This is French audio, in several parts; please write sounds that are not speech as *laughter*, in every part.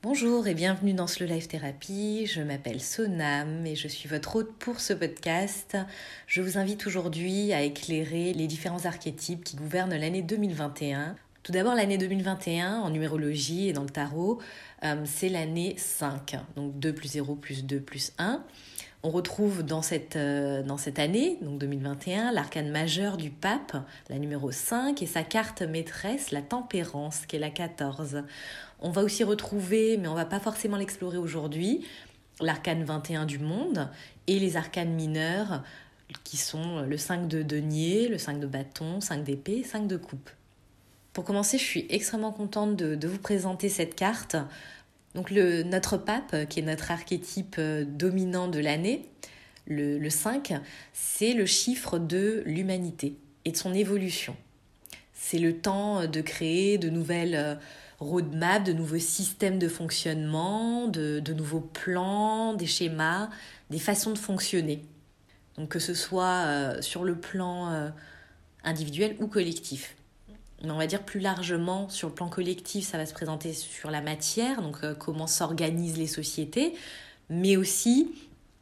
Bonjour et bienvenue dans Slow Life Therapy. Je m'appelle Sonam et je suis votre hôte pour ce podcast. Je vous invite aujourd'hui à éclairer les différents archétypes qui gouvernent l'année 2021. Tout d'abord, l'année 2021 en numérologie et dans le tarot, euh, c'est l'année 5. Donc 2 plus 0 plus 2 plus 1. On retrouve dans cette, euh, année, donc 2021, l'arcane majeur du pape, la numéro 5, et sa carte maîtresse, la tempérance, qui est la 14. On va aussi retrouver, mais on va pas forcément l'explorer aujourd'hui, l'arcane 21 du monde et les arcanes mineurs qui sont le 5 de denier, le 5 de bâton, 5 d'épée, 5 de coupe. Pour commencer, je suis extrêmement contente de vous présenter cette carte donc le, notre pape, qui est notre archétype euh, dominant de l'année, le, le 5, c'est le chiffre de l'humanité et de son évolution. C'est le temps de créer de nouvelles euh, roadmaps, de nouveaux systèmes de fonctionnement, de, de nouveaux plans, des schémas, des façons de fonctionner. Donc que ce soit euh, sur le plan individuel ou collectif on va dire plus largement sur le plan collectif, ça va se présenter sur la matière, donc euh, comment s'organisent les sociétés, mais aussi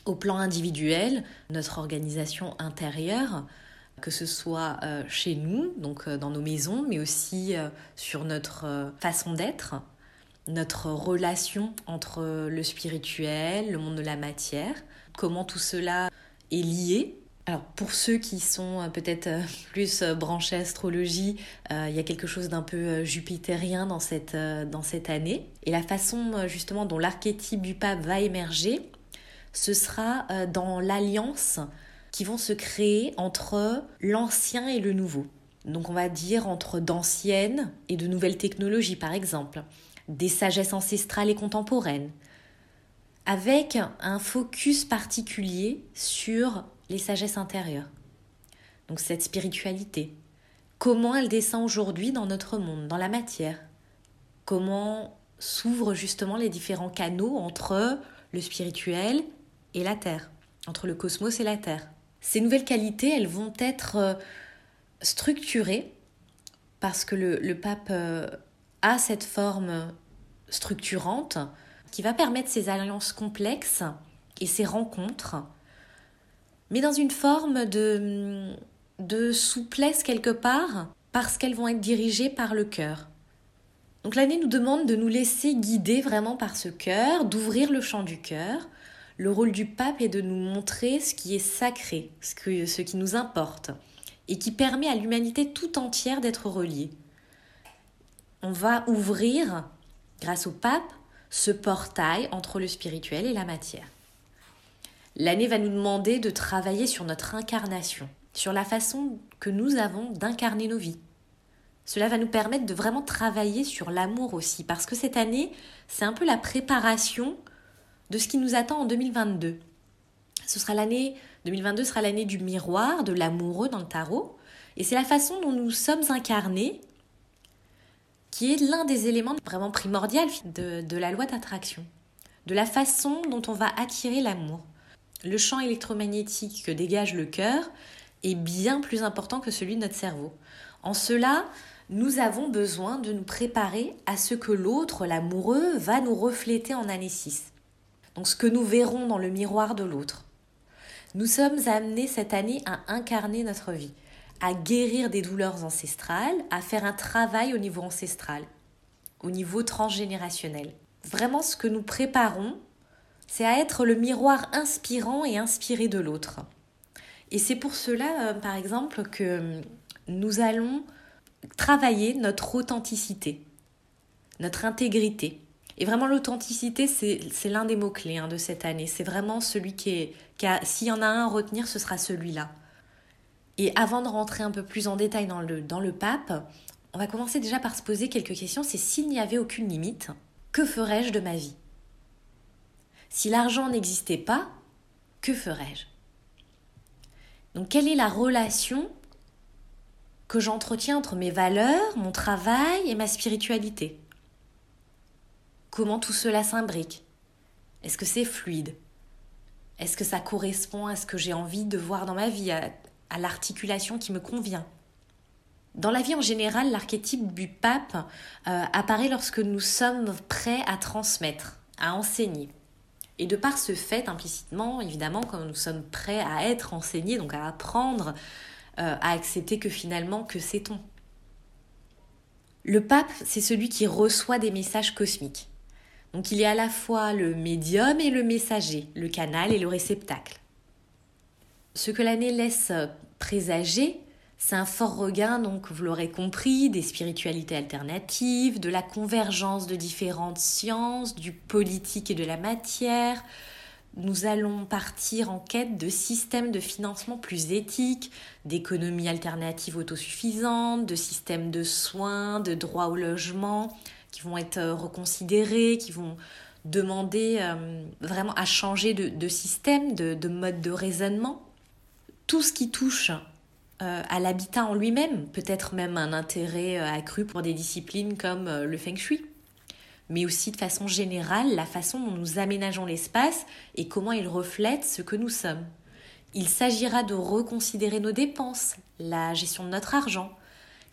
au plan individuel, notre organisation intérieure, que ce soit euh, chez nous, donc euh, dans nos maisons, mais aussi sur notre façon d'être, notre relation entre le spirituel, le monde de la matière, comment tout cela est lié alors pour ceux qui sont euh, peut-être euh, *laughs* plus euh, branchés astrologie, il y a quelque chose d'un peu jupitérien dans cette, dans cette année. Et la façon justement dont l'archétype du pape va émerger, ce sera dans l'alliance qui vont se créer entre l'ancien et le nouveau. Donc on va dire entre d'anciennes et de nouvelles technologies par exemple, des sagesses ancestrales et contemporaines, avec un focus particulier sur les sagesses intérieures. Donc cette spiritualité. Comment elle descend aujourd'hui dans notre monde, dans la matière? Comment s'ouvrent justement les différents canaux entre le spirituel et la Terre, entre le cosmos et la Terre? Ces nouvelles qualités, elles vont être euh, structurées parce que le, le pape euh, a cette forme structurante qui va permettre ces alliances complexes et ces rencontres mais dans une forme de, souplesse quelque part, parce qu'elles vont être dirigées par le cœur. Donc l'année nous demande de nous laisser guider vraiment par ce cœur, d'ouvrir le champ du cœur. Le rôle du pape est de nous montrer ce qui est sacré, ce qui nous importe, et qui permet à l'humanité tout entière d'être reliée. On va ouvrir, grâce au pape, ce portail entre le spirituel et la matière. L'année va nous demander de travailler sur notre incarnation, sur la façon que nous avons d'incarner nos vies. Cela va nous permettre de vraiment travailler sur l'amour aussi, parce que cette année, c'est un peu la préparation de ce qui nous attend en 2022. Ce sera l'année 2022 sera l'année du miroir, de l'amoureux dans le tarot, et c'est la façon dont nous sommes incarnés qui est l'un des éléments vraiment primordiaux de, de la loi d'attraction, de la façon dont on va attirer l'amour le champ électromagnétique que dégage le cœur est bien plus important que celui de notre cerveau. En cela, nous avons besoin de nous préparer à ce que l'autre, l'amoureux, va nous refléter en année 6. Donc ce que nous verrons dans le miroir de l'autre. Nous sommes amenés cette année à incarner notre vie, à guérir des douleurs ancestrales, à faire un travail au niveau ancestral, au niveau transgénérationnel. Vraiment ce que nous préparons c'est à être le miroir inspirant et inspiré de l'autre. Et c'est pour cela, euh, par exemple, que nous allons travailler notre authenticité, notre intégrité. Et vraiment, l'authenticité, c'est l'un des mots-clés hein, de cette année. C'est vraiment celui qui est... Qui S'il y en a un à retenir, ce sera celui-là. Et avant de rentrer un peu plus en détail dans le, dans le pape, on va commencer déjà par se poser quelques questions. C'est s'il n'y avait aucune limite, que ferais-je de ma vie? Si l'argent n'existait pas, que ferais-je? Donc quelle est la relation que j'entretiens entre mes valeurs, mon travail et ma spiritualité? Comment tout cela s'imbrique? Est-ce que c'est fluide? Est-ce que ça correspond à ce que j'ai envie de voir dans ma vie, à, l'articulation qui me convient? Dans la vie en général, l'archétype du pape euh, apparaît lorsque nous sommes prêts à transmettre, à enseigner. Et de par ce fait, implicitement, évidemment, quand nous sommes prêts à être enseignés, donc à apprendre, euh, à accepter que finalement, que sait-on? Le pape, c'est celui qui reçoit des messages cosmiques. Donc il est à la fois le médium et le messager, le canal et le réceptacle. Ce que l'année laisse présager, c'est un fort regain, donc vous l'aurez compris, des spiritualités alternatives, de la convergence de différentes sciences, du politique et de la matière. Nous allons partir en quête de systèmes de financement plus éthiques, d'économies alternatives autosuffisantes, de systèmes de soins, de droits au logement qui vont être reconsidérés, qui vont demander euh, vraiment à changer de, système, de, de mode de raisonnement. Tout ce qui touche euh, à l'habitat en lui-même, peut-être même un intérêt euh, accru pour des disciplines comme euh, le feng shui, mais aussi de façon générale la façon dont nous aménageons l'espace et comment il reflète ce que nous sommes. Il s'agira de reconsidérer nos dépenses, la gestion de notre argent.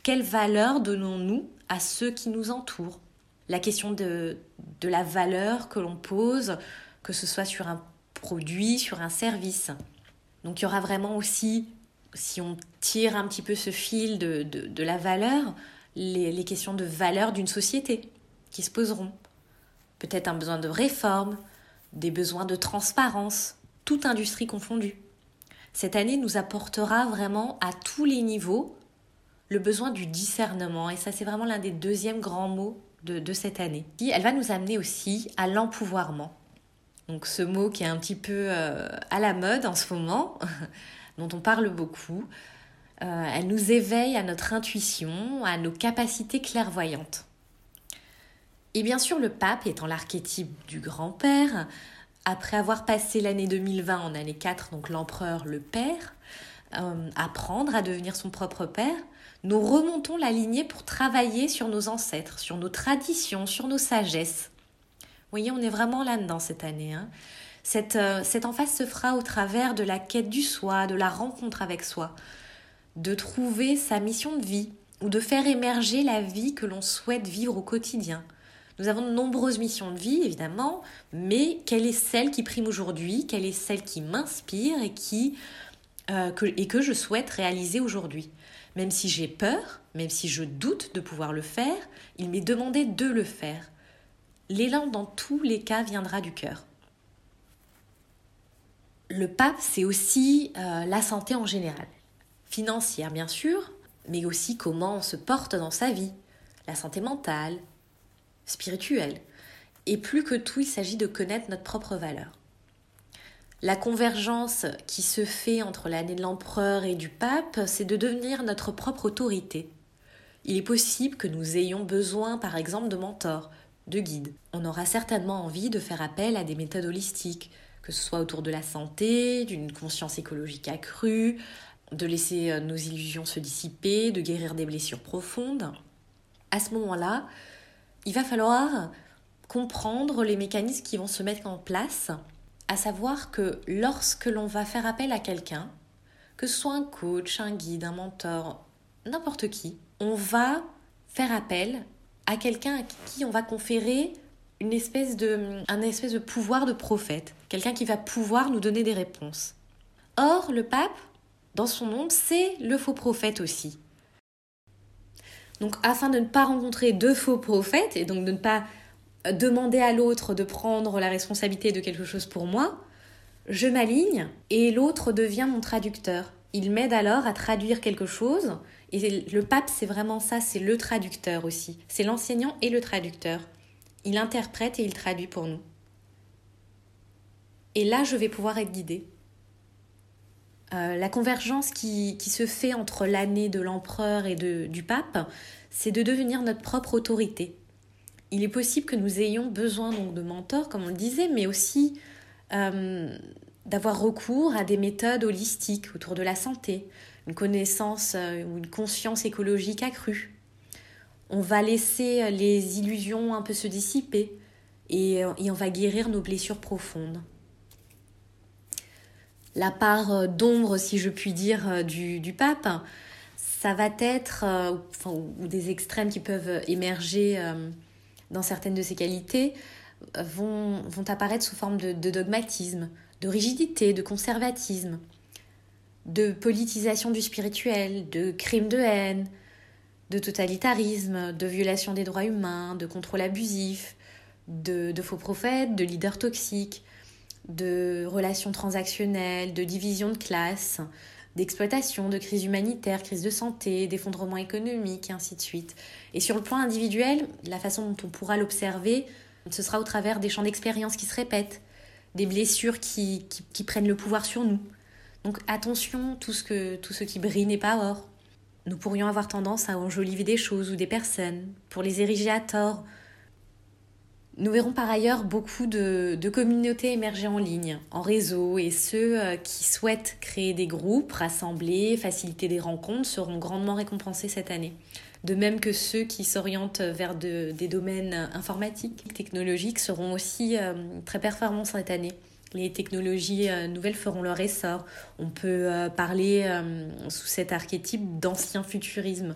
Quelle valeur donnons-nous à ceux qui nous entourent? La question de, de la valeur que l'on pose, que ce soit sur un produit, sur un service. Donc il y aura vraiment aussi si on tire un petit peu ce fil de, de, la valeur, les, questions de valeur d'une société qui se poseront. Peut-être un besoin de réforme, des besoins de transparence, toute industrie confondue. Cette année nous apportera vraiment à tous les niveaux le besoin du discernement, et ça c'est vraiment l'un des deuxièmes grands mots de, de cette année. Elle va nous amener aussi à l'empouvoirment. Donc ce mot qui est un petit peu euh, à la mode en ce moment, *laughs* dont on parle beaucoup. Euh, elle nous éveille à notre intuition, à nos capacités clairvoyantes. Et bien sûr, le pape étant l'archétype du grand-père, après avoir passé l'année 2020 en année 4, donc l'empereur, le père, euh, apprendre à devenir son propre père, nous remontons la lignée pour travailler sur nos ancêtres, sur nos traditions, sur nos sagesses. Vous voyez, on est vraiment là-dedans cette année. Hein. Cette, euh, cette emphase se fera au travers de la quête du soi, de la rencontre avec soi, de trouver sa mission de vie ou de faire émerger la vie que l'on souhaite vivre au quotidien. Nous avons de nombreuses missions de vie, évidemment, mais quelle est celle qui prime aujourd'hui Quelle est celle qui m'inspire et, euh, que, et que je souhaite réaliser aujourd'hui? Même si j'ai peur, même si je doute de pouvoir le faire, il m'est demandé de le faire. L'élan dans tous les cas viendra du cœur le pape, c'est aussi euh, la santé en général. Financière, bien sûr, mais aussi comment on se porte dans sa vie, la santé mentale, spirituelle. Et plus que tout, il s'agit de connaître notre propre valeur. La convergence qui se fait entre l'année de l'empereur et du pape, c'est de devenir notre propre autorité. Il est possible que nous ayons besoin, par exemple, de mentors, de guides. On aura certainement envie de faire appel à des méthodes holistiques, que ce soit autour de la santé, d'une conscience écologique accrue, de laisser euh, nos illusions se dissiper, de guérir des blessures profondes. À ce moment-là, il va falloir comprendre les mécanismes qui vont se mettre en place, à savoir que lorsque l'on va faire appel à quelqu'un, que ce soit un coach, un guide, un mentor, n'importe qui, on va faire appel à quelqu'un à qui on va conférer une espèce de, un espèce de pouvoir de prophète, quelqu'un qui va pouvoir nous donner des réponses. Or, le pape, dans son nom, c'est le faux prophète aussi. Donc, afin de ne pas rencontrer deux faux prophètes et donc de ne pas demander à l'autre de prendre la responsabilité de quelque chose pour moi, je m'aligne et l'autre devient mon traducteur. Il m'aide alors à traduire quelque chose et le pape, c'est vraiment ça, c'est le traducteur aussi. C'est l'enseignant et le traducteur. Il interprète et il traduit pour nous. Et là, je vais pouvoir être guidée. Euh, la convergence qui, se fait entre l'année de l'empereur et du pape, c'est de devenir notre propre autorité. Il est possible que nous ayons besoin donc de mentors, comme on le disait, mais aussi euh, d'avoir recours à des méthodes holistiques autour de la santé, une connaissance euh, ou une conscience écologique accrue on va laisser les illusions un peu se dissiper et, on va guérir nos blessures profondes. La part d'ombre, si je puis dire, du, pape, ça va être, euh, ou des extrêmes qui peuvent émerger euh, dans certaines de ces qualités, vont, apparaître sous forme de, de dogmatisme, de rigidité, de conservatisme, de politisation du spirituel, de crimes de haine, de totalitarisme, de violation des droits humains, de contrôle abusif, de, faux prophètes, de leaders toxiques, de relations transactionnelles, de division de classe, d'exploitation, de crise humanitaire, crise de santé, d'effondrement économique, et ainsi de suite. Et sur le plan individuel, la façon dont on pourra l'observer, ce sera au travers des champs d'expérience qui se répètent, des blessures qui, prennent le pouvoir sur nous. Donc attention, tout ce qui brille n'est pas or. Nous pourrions avoir tendance à enjoliver des choses ou des personnes pour les ériger à tort nous verrons par ailleurs beaucoup de, communautés émerger en ligne, en réseau, et ceux euh, qui souhaitent créer des groupes, rassembler, faciliter des rencontres seront grandement récompensés cette année. De même que ceux qui s'orientent vers des domaines informatiques, technologiques seront aussi euh, très performants cette année. Les technologies euh, nouvelles feront leur essor. On peut parler sous cet archétype d'ancien futurisme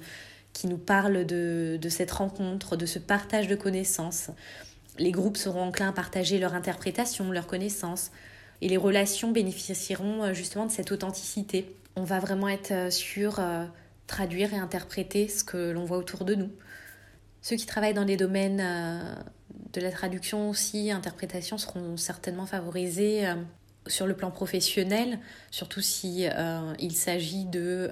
qui nous parle de cette rencontre, de ce partage de connaissances les groupes seront enclins à partager leur interprétation, leurs connaissances, et les relations bénéficieront euh, justement de cette authenticité. On va vraiment être euh, sur euh, traduire et interpréter ce que l'on voit autour de nous. Ceux qui travaillent dans les domaines de la traduction aussi, interprétation, seront certainement favorisés sur le plan professionnel, surtout si il s'agit de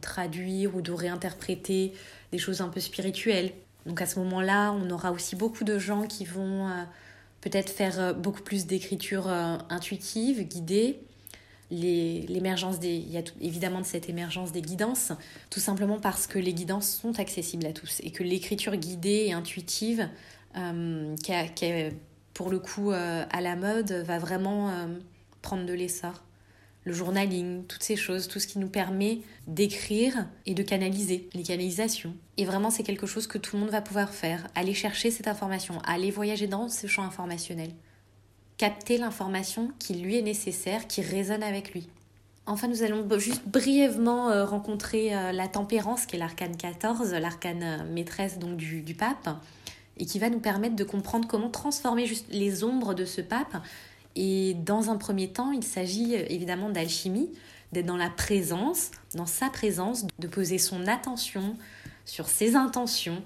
traduire ou de réinterpréter des choses un peu spirituelles. Donc à ce moment-là, on aura aussi beaucoup de gens qui vont euh, peut-être faire euh, beaucoup plus d'écriture euh, intuitive, guidée. L'émergence des, il y a évidemment de cette émergence des guidances, tout simplement parce que les guidances sont accessibles à tous et que l'écriture guidée et intuitive, qui, est pour le coup à la mode, va vraiment prendre de l'essor le journaling, toutes ces choses, tout ce qui nous permet d'écrire et de canaliser, les canalisations. Et vraiment, c'est quelque chose que tout le monde va pouvoir faire, aller chercher cette information, aller voyager dans ce champ informationnel, capter l'information qui lui est nécessaire, qui résonne avec lui. Enfin, nous allons juste brièvement euh, rencontrer euh, la tempérance, qui est l'arcane 14, l'arcane euh, maîtresse donc du, du pape, et qui va nous permettre de comprendre comment transformer juste les ombres de ce pape et dans un premier temps, il s'agit euh, évidemment d'alchimie, d'être dans la présence, dans sa présence, de poser son attention sur ses intentions.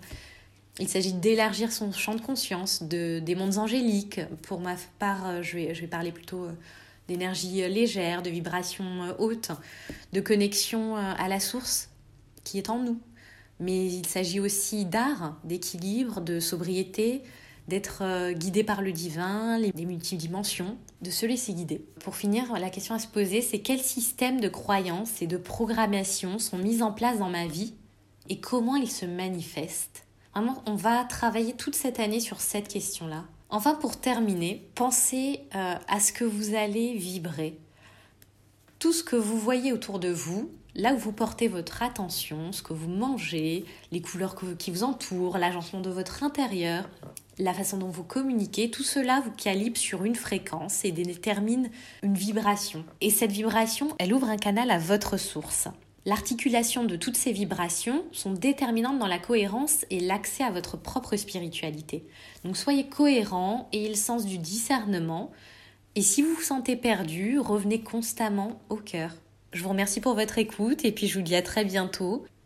Il s'agit d'élargir son champ de conscience, de, des mondes angéliques. Pour ma part, euh, je vais, je vais parler plutôt euh, d'énergie légère, de vibration haute, de connexion à la source qui est en nous. Mais il s'agit aussi d'art, d'équilibre, de sobriété, d'être euh, guidé par le divin, les, multidimensions, de se laisser guider. Pour finir, la question à se poser, c'est quel système de croyances et de programmation sont mis en place dans ma vie et comment ils se manifestent? Vraiment, on va travailler toute cette année sur cette question-là. Enfin, pour terminer, pensez euh, à ce que vous allez vibrer. Tout ce que vous voyez autour de vous, là où vous portez votre attention, ce que vous mangez, les couleurs qui vous entourent, l'agencement de votre intérieur, la façon dont vous communiquez, tout cela vous calibre sur une fréquence et détermine une vibration. Et cette vibration, elle ouvre un canal à votre source. L'articulation de toutes ces vibrations sont déterminantes dans la cohérence et l'accès à votre propre spiritualité. Donc soyez cohérent et le sens du discernement. Et si vous vous sentez perdu, revenez constamment au cœur. Je vous remercie pour votre écoute et puis je vous dis à très bientôt